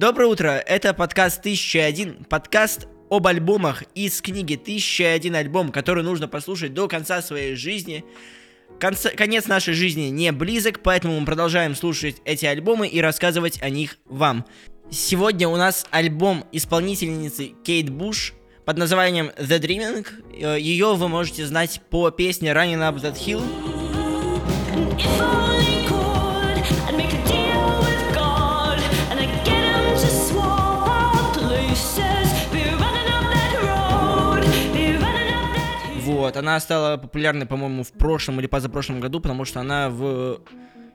Доброе утро, это подкаст 1001, подкаст об альбомах из книги 1001 альбом, который нужно послушать до конца своей жизни. Конце, конец нашей жизни не близок, поэтому мы продолжаем слушать эти альбомы и рассказывать о них вам. Сегодня у нас альбом исполнительницы Кейт Буш под названием The Dreaming. Э, Ее вы можете знать по песне Running Up That Hill. Она стала популярной, по-моему, в прошлом или позапрошлом году, потому что она в,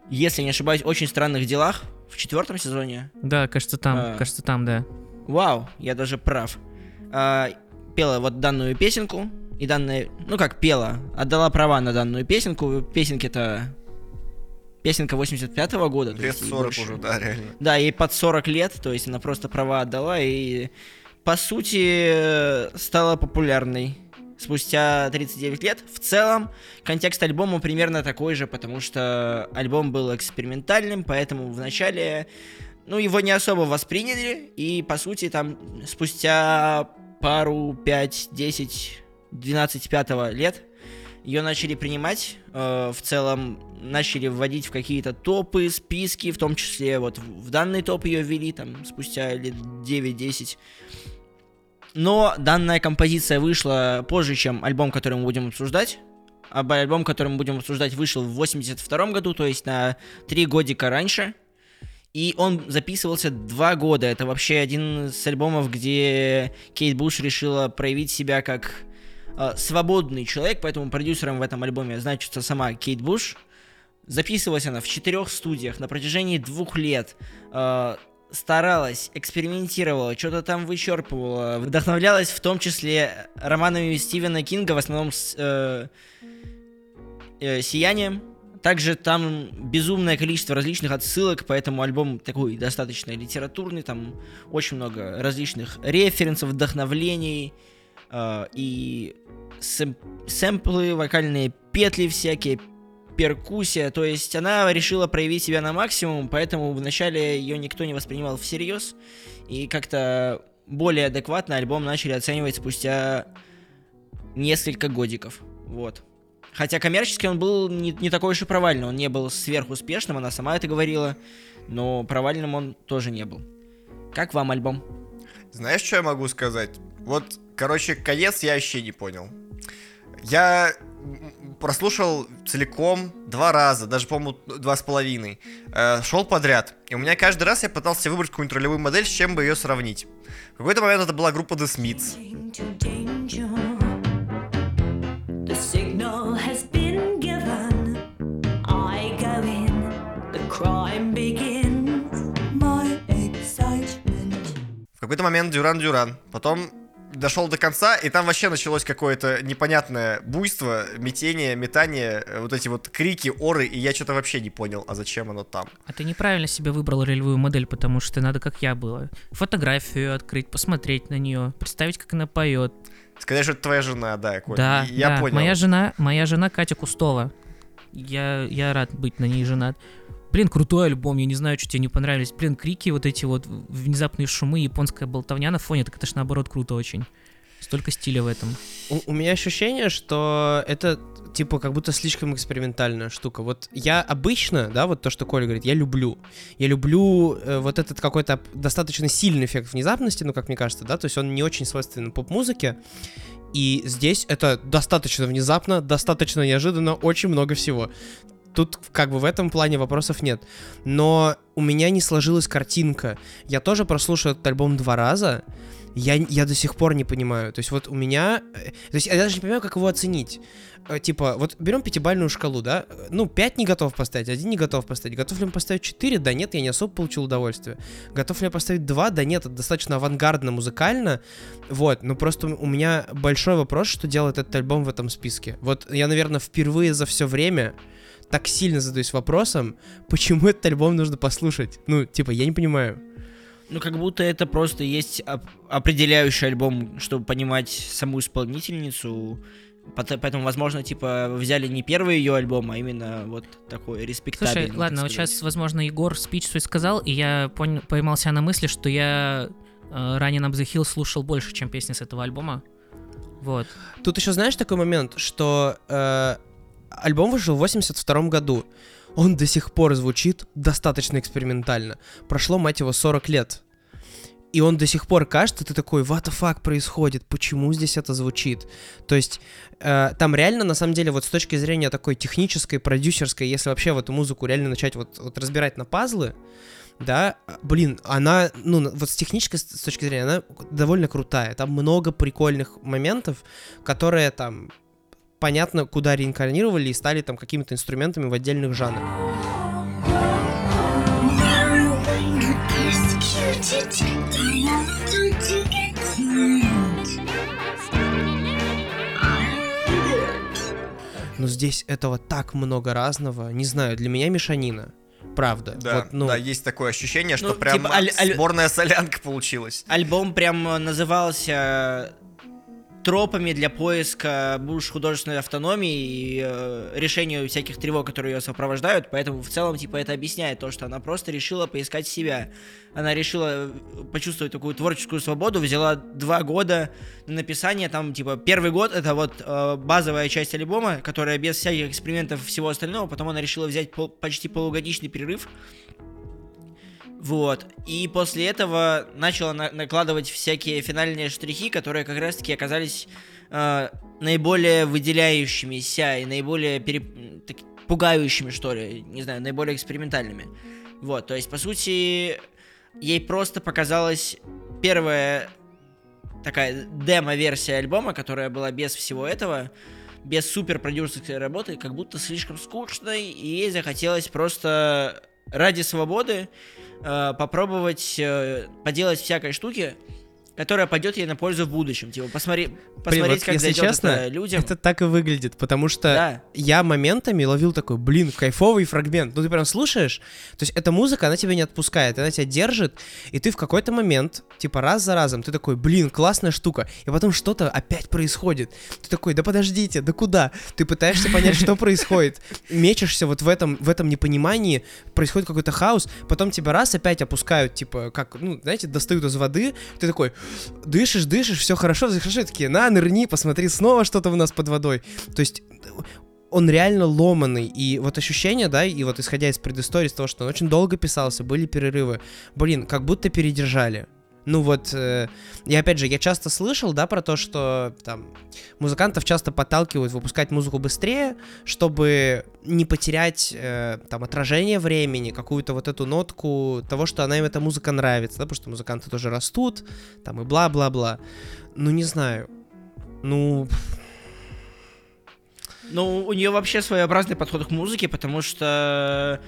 если не ошибаюсь, очень странных делах в четвертом сезоне. Да, кажется, там, А. кажется, там, да. Вау, я даже прав. А, пела вот данную песенку, и данная, ну как пела, отдала права на данную песенку. Песенки-то песенка 85-го года. Лет есть ей 40 больше. уже, да, реально. Да, ей под 40 лет, то есть она просто права отдала и, по сути, э, стала популярной спустя 39 лет. В целом, контекст альбома примерно такой же, потому что альбом был экспериментальным, поэтому вначале, ну, его не особо восприняли, и, по сути, там спустя пару, 5, 10, 12, 5 лет ее начали принимать, э, в целом начали вводить в какие-то топы, списки, в том числе вот в в данный топ ее ввели, там, спустя лет 9-10. Но данная композиция вышла позже, чем альбом, который мы будем обсуждать. Об альбом, который мы будем обсуждать, вышел в 82 году, то есть на три годика раньше. И он записывался два года. Это вообще один из альбомов, где Кейт Буш решила проявить себя как э, свободный человек, поэтому продюсером в этом альбоме значится сама Кейт Буш. Записывалась она в четырех студиях на протяжении двух лет. Э, старалась, экспериментировала, что-то там вычерпывала, вдохновлялась в том числе романами Стивена Кинга, в основном с э, э, «Сиянием». Также там безумное количество различных отсылок, поэтому альбом такой достаточно литературный, там очень много различных референсов, вдохновлений э, и сэм- сэмплы, вокальные петли всякие, перкуссия, то есть она решила проявить себя на максимум, поэтому вначале ее никто не воспринимал всерьез, и как-то более адекватно альбом начали оценивать спустя несколько годиков, вот. Хотя коммерчески он был не, не такой уж и провальный, он не был сверхуспешным, она сама это говорила, но провальным он тоже не был. Как вам альбом? Знаешь, что я могу сказать? Вот, короче, конец я вообще не понял. Я прослушал целиком два раза, даже, по-моему, два с половиной. Э, шел подряд. И у меня каждый раз я пытался выбрать какую-нибудь ролевую модель, с чем бы ее сравнить. В какой-то момент это была группа The Smiths. В какой-то момент Дюран Дюран. Потом дошел до конца, и там вообще началось какое-то непонятное буйство, метение, метание, э, вот эти вот крики, оры, и я что-то вообще не понял, а зачем оно там. А ты неправильно себе выбрал ролевую модель, потому что надо, как я было, фотографию открыть, посмотреть на нее, представить, как она поет. Сказать, что это твоя жена, да, Коль. да, я да. понял. Моя жена, моя жена Катя Кустова. Я, я рад быть на ней женат. Блин, крутой альбом, я не знаю, что тебе не понравились. Блин, крики, вот эти вот внезапные шумы, японская болтовня на фоне, так это ж наоборот круто очень. Столько стиля в этом. У, у меня ощущение, что это типа как будто слишком экспериментальная штука. Вот я обычно, да, вот то, что Коля говорит, я люблю. Я люблю э, вот этот какой-то достаточно сильный эффект внезапности, ну, как мне кажется, да, то есть он не очень свойственен поп-музыке. И здесь это достаточно внезапно, достаточно неожиданно, очень много всего. Тут как бы в этом плане вопросов нет. Но у меня не сложилась картинка. Я тоже прослушал этот альбом два раза. Я, я до сих пор не понимаю. То есть вот у меня... э, То есть я даже не понимаю, как его оценить. Э, Типа, вот берем пятибальную шкалу, да? Ну, 5 не готов поставить, один не готов поставить. Готов ли он поставить 4? Да нет, я не особо получил удовольствие. Готов ли я поставить 2? Да нет, это достаточно авангардно, музыкально. Вот, но просто у меня большой вопрос, что делает этот альбом в этом списке. Вот я, наверное, впервые за все время так сильно задаюсь вопросом, почему этот альбом нужно послушать. Ну, типа, я не понимаю. Ну, как будто это просто есть оп- определяющий альбом, чтобы понимать саму исполнительницу. Поэтому, возможно, типа, взяли не первый ее альбом, а именно вот такой респектабельный. Слушай, ладно, вот сейчас, возможно, Егор спич свой сказал, и я пон- поймал себя на мысли, что я э, Running Up the Hill слушал больше, чем песни с этого альбома. Вот. Тут еще знаешь такой момент, что э, альбом вышел в 82 году. Он до сих пор звучит достаточно экспериментально. Прошло, мать его, 40 лет. И он до сих пор кажется, ты такой, what the fuck происходит, почему здесь это звучит? То есть э, там реально, на самом деле, вот с точки зрения такой технической, продюсерской, если вообще в эту музыку реально начать вот, вот разбирать на пазлы, да, блин, она, ну, вот с технической с точки зрения, она довольно крутая. Там много прикольных моментов, которые там понятно, куда реинкарнировали и стали там какими-то инструментами в отдельных жанрах. Но здесь этого так много разного. Не знаю, для меня мешанина. Правда. Да, Вот, ну, да, есть такое ощущение, что Ну, прям типа, аль- аль- сборная солянка получилась. Альбом прям э, назывался тропами для поиска будущей художественной автономии и э, решению всяких тревог, которые ее сопровождают. Поэтому в целом, типа, это объясняет то, что она просто решила поискать себя. Она решила э, почувствовать такую творческую свободу, взяла два года на написание. Там, типа, первый год это вот э, базовая часть альбома, которая без всяких экспериментов и всего остального. Потом она решила взять пол- почти полугодичный перерыв. Вот. И после этого начала на- накладывать всякие финальные штрихи, которые как раз-таки оказались э, наиболее выделяющимися и наиболее м, так- пугающими, что ли, не знаю, наиболее экспериментальными. Вот, то есть, по сути, ей просто показалась первая такая демо-версия альбома, которая была без всего этого, без супер продюсерской работы, как будто слишком скучной, и ей захотелось просто ради свободы э, попробовать э, поделать всякой штуки, которая пойдет ей на пользу в будущем. Типа, посмотри, посмотреть, вот как если зайдет честно, это людям. Это так и выглядит, потому что Да. я моментами ловил такой, блин, кайфовый фрагмент. Ну, ты прям слушаешь, то есть эта музыка, она тебя не отпускает, она тебя держит, и ты в какой-то момент, типа раз за разом, ты такой, блин, классная штука, и потом что-то опять происходит. Ты такой, да подождите, да куда? Ты пытаешься понять, что происходит, мечешься вот в этом, в этом непонимании, происходит какой-то хаос, потом тебя раз опять опускают, типа, как, ну, знаете, достают из воды, ты такой, дышишь, дышишь, все хорошо, все хорошо, такие, на, нырни, посмотри, снова что-то у нас под водой. То есть он реально ломаный, и вот ощущение, да, и вот исходя из предыстории, из того, что он очень долго писался, были перерывы, блин, как будто передержали. Ну вот, э, и опять же, я часто слышал, да, про то, что там музыкантов часто подталкивают выпускать музыку быстрее, чтобы не потерять э, там отражение времени, какую-то вот эту нотку того, что она им эта музыка нравится, да, потому что музыканты тоже растут, там и бла-бла-бла. Ну, не знаю. Ну, Ну, у нее вообще своеобразный подход к музыке, потому что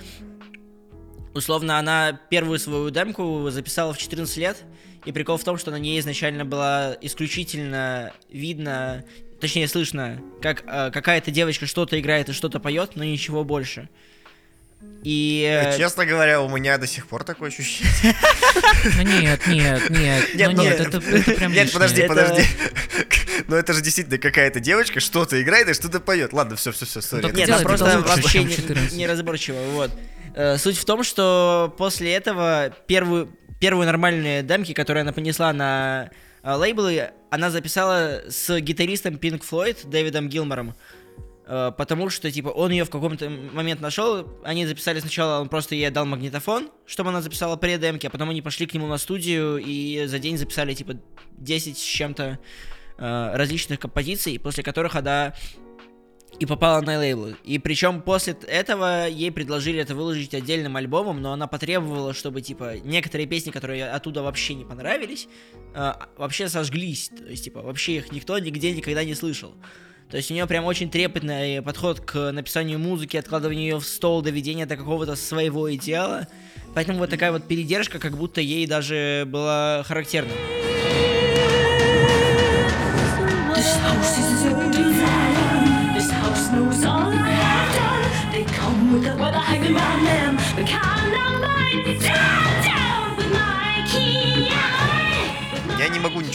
условно она первую свою демку записала в 14 лет, и прикол в том, что на ней изначально было исключительно видно, точнее слышно, как э, какая-то девочка что-то играет и что-то поет, но ничего больше. И э, Честно говоря, у меня до сих пор такое ощущение. Ну нет, нет, нет, Нет, ну ну, нет, это, это прям Нет, подожди, Это- подожди. Но это же действительно какая-то девочка что-то играет и что-то поет. Ладно, все, все, все, сори. Нет, это просто вообще не- 14. неразборчиво, вот. Э, Суть в том, что после этого первую, первую нормальные демки, которые она понесла на э, лейблы, она записала с гитаристом Pink Floyd Дэвидом Гилмором. Э, Потому что, типа, он ее в каком-то момент нашел. Они записали сначала, он просто ей дал магнитофон, чтобы она записала предемки, а потом они пошли к нему на студию и за день записали, типа, 10 с чем-то различных композиций, после которых она и попала на лейбл. И причем после этого ей предложили это выложить отдельным альбомом, но она потребовала, чтобы, типа, некоторые песни, которые оттуда вообще не понравились, э, вообще сожглись. То есть, типа, вообще их никто нигде никогда не слышал. То есть у нее прям очень трепетный подход к написанию музыки, откладыванию ее в стол, доведения до какого-то своего идеала. Поэтому вот такая вот передержка, как будто ей даже была характерна.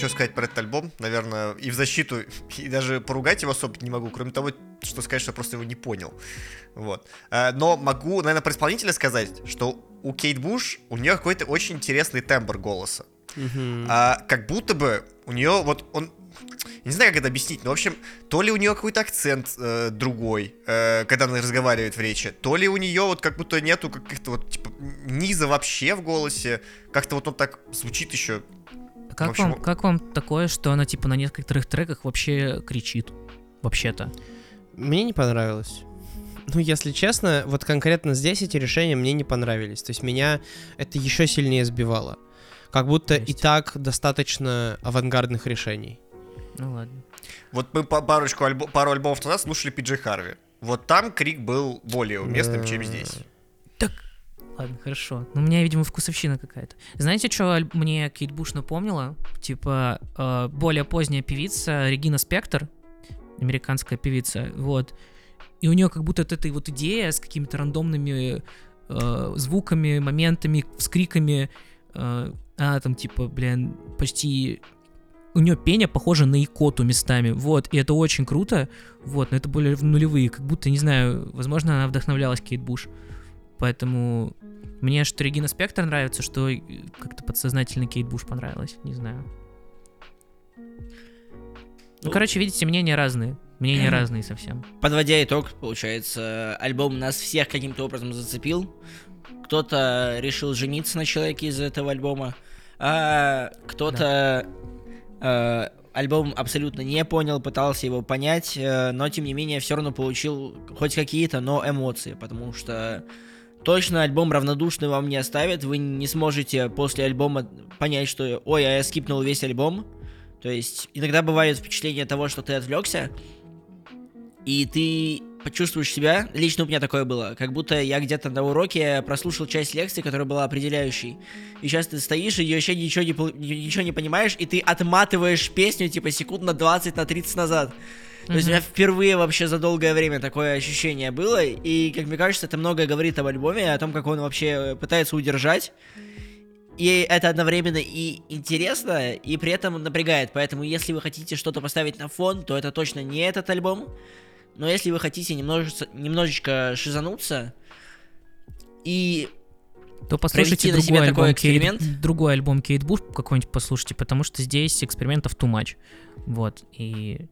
Ничего сказать про этот альбом, наверное, и в защиту, и даже поругать его особо не могу, кроме того, что сказать, что я просто его не понял. Вот. Э, Но могу, наверное, про исполнителя сказать, что у Кейт Буш, у нее какой-то очень интересный тембр голоса. Мгм. А, как будто бы у нее вот он не знаю, как это объяснить, но, в общем, то ли у нее какой-то акцент э, другой, э, когда она разговаривает в речи, то ли у нее вот как будто нету каких-то вот, типа, низа вообще в голосе, как-то вот он так звучит еще. А Как, общем, вам, как вам такое, что она типа на некоторых треках вообще кричит? Вообще-то. Мне не понравилось. Ну, если честно, вот конкретно здесь эти решения мне не понравились. То есть меня это еще сильнее сбивало. Как будто и Есть. так достаточно авангардных решений. Ну ладно. Вот мы парочку альбо- пару альбомов назад слушали Пиджи Харви. Вот там крик был более уместным, чем Э, здесь. Ладно, хорошо. Ну, у меня, видимо, вкусовщина какая-то. Знаете, что мне Кейт Буш напомнила? Типа, э, более поздняя певица Регина Спектр, американская певица, вот. И у нее как будто вот эта вот идея с какими-то рандомными э, звуками, моментами, вскриками. э, она там, типа, блин, почти... У нее пение похоже на икоту местами, вот, и это очень круто, вот, но это более в нулевые, как будто, не знаю, возможно, она вдохновлялась Кейт Буш. Поэтому мне что Регина Спектр нравится, что э, как-то подсознательно Кейт Буш понравилась. Не знаю. Ну, Ну, короче, видите, мнения разные. Мнения разные совсем. Подводя итог, получается, альбом нас всех каким-то образом зацепил. Кто-то решил жениться на человеке из этого альбома, а кто-то э, альбом абсолютно не понял, пытался его понять, э, но тем не менее все равно получил хоть какие-то, но эмоции, потому что точно альбом равнодушный вам не оставит, вы не сможете после альбома понять, что ой, а я скипнул весь альбом. То есть иногда бывает впечатление того, что ты отвлекся, и ты почувствуешь себя, лично у меня такое было, как будто я где-то на уроке прослушал часть лекции, которая была определяющей. И сейчас ты стоишь и вообще ничего не, ничего не понимаешь, и ты отматываешь песню типа секунд на 20, на 30 назад. То есть у меня впервые вообще за долгое время такое ощущение было, и, как мне кажется, это многое говорит об альбоме, о том, как он вообще пытается удержать. И это одновременно и интересно, и при этом напрягает. Поэтому, если вы хотите что-то поставить на фон, то это точно не этот альбом. Но если вы хотите немножечко, немножечко шизануться и То послушайте на другой такой альбом, Кейт, эксперимент? другой альбом Кейт Буш какой-нибудь послушайте, потому что здесь экспериментов too much. Вот, и...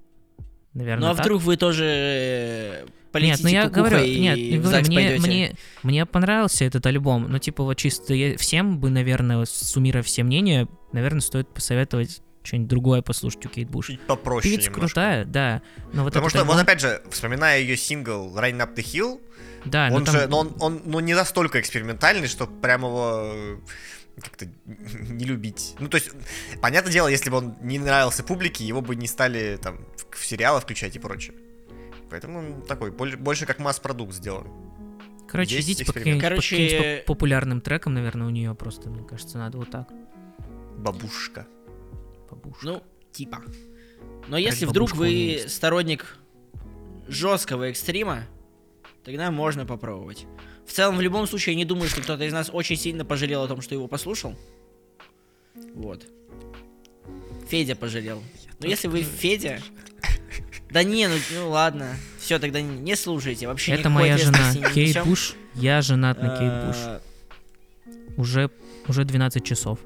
Наверное, Ну а так. вдруг вы тоже э, Нет, полетите ну я говорю, и нет, в я говорю, ЗАГС мне, пойдете? мне, мне понравился этот альбом, но типа вот чисто я- всем бы, наверное, суммируя все мнения, наверное, стоит посоветовать что-нибудь другое послушать у Кейт Буш. Чуть попроще Певица немножко. крутая, да, но вот Потому что, вот альбом- опять же, вспоминая ее сингл Run Up the Hill, да, но он там- же, но он, он ну, не настолько экспериментальный, что прям его э, как-то не любить. Ну, то есть, понятное дело, если бы он не нравился публике, его бы не стали там сериалы включать и прочее. Поэтому он такой, боль- больше как масс-продукт сделан. Короче, есть идите по каким-нибудь, по Короче, каким-нибудь поп- популярным трекам, наверное, у нее просто, мне кажется, надо вот так. Бабушка. Побушка. Ну, типа. Но если бабушка вдруг вы сторонник жесткого экстрима, тогда можно попробовать. В целом, в любом случае, я не думаю, что кто-то из нас очень сильно пожалел о том, что его послушал. Вот. Федя пожалел. Но если вы Федя... Да не, ну, ну ладно. Все, тогда не, не слушайте. Вообще Это моя жена, Кейт несем. Буш. Я женат на Кейт Буш. А, Уже, уже 12 часов.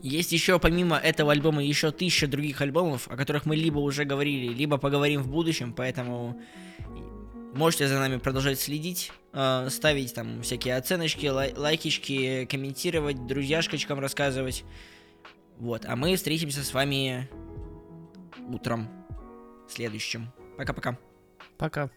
Есть еще помимо этого альбома еще тысяча других альбомов, о которых мы либо уже говорили, либо поговорим в будущем, поэтому можете за нами продолжать следить, э, ставить там всякие оценочки, лай- лайкички, комментировать, друзьяшкочкам рассказывать. Вот, а мы встретимся с вами утром следующим. Пока-пока. Пока.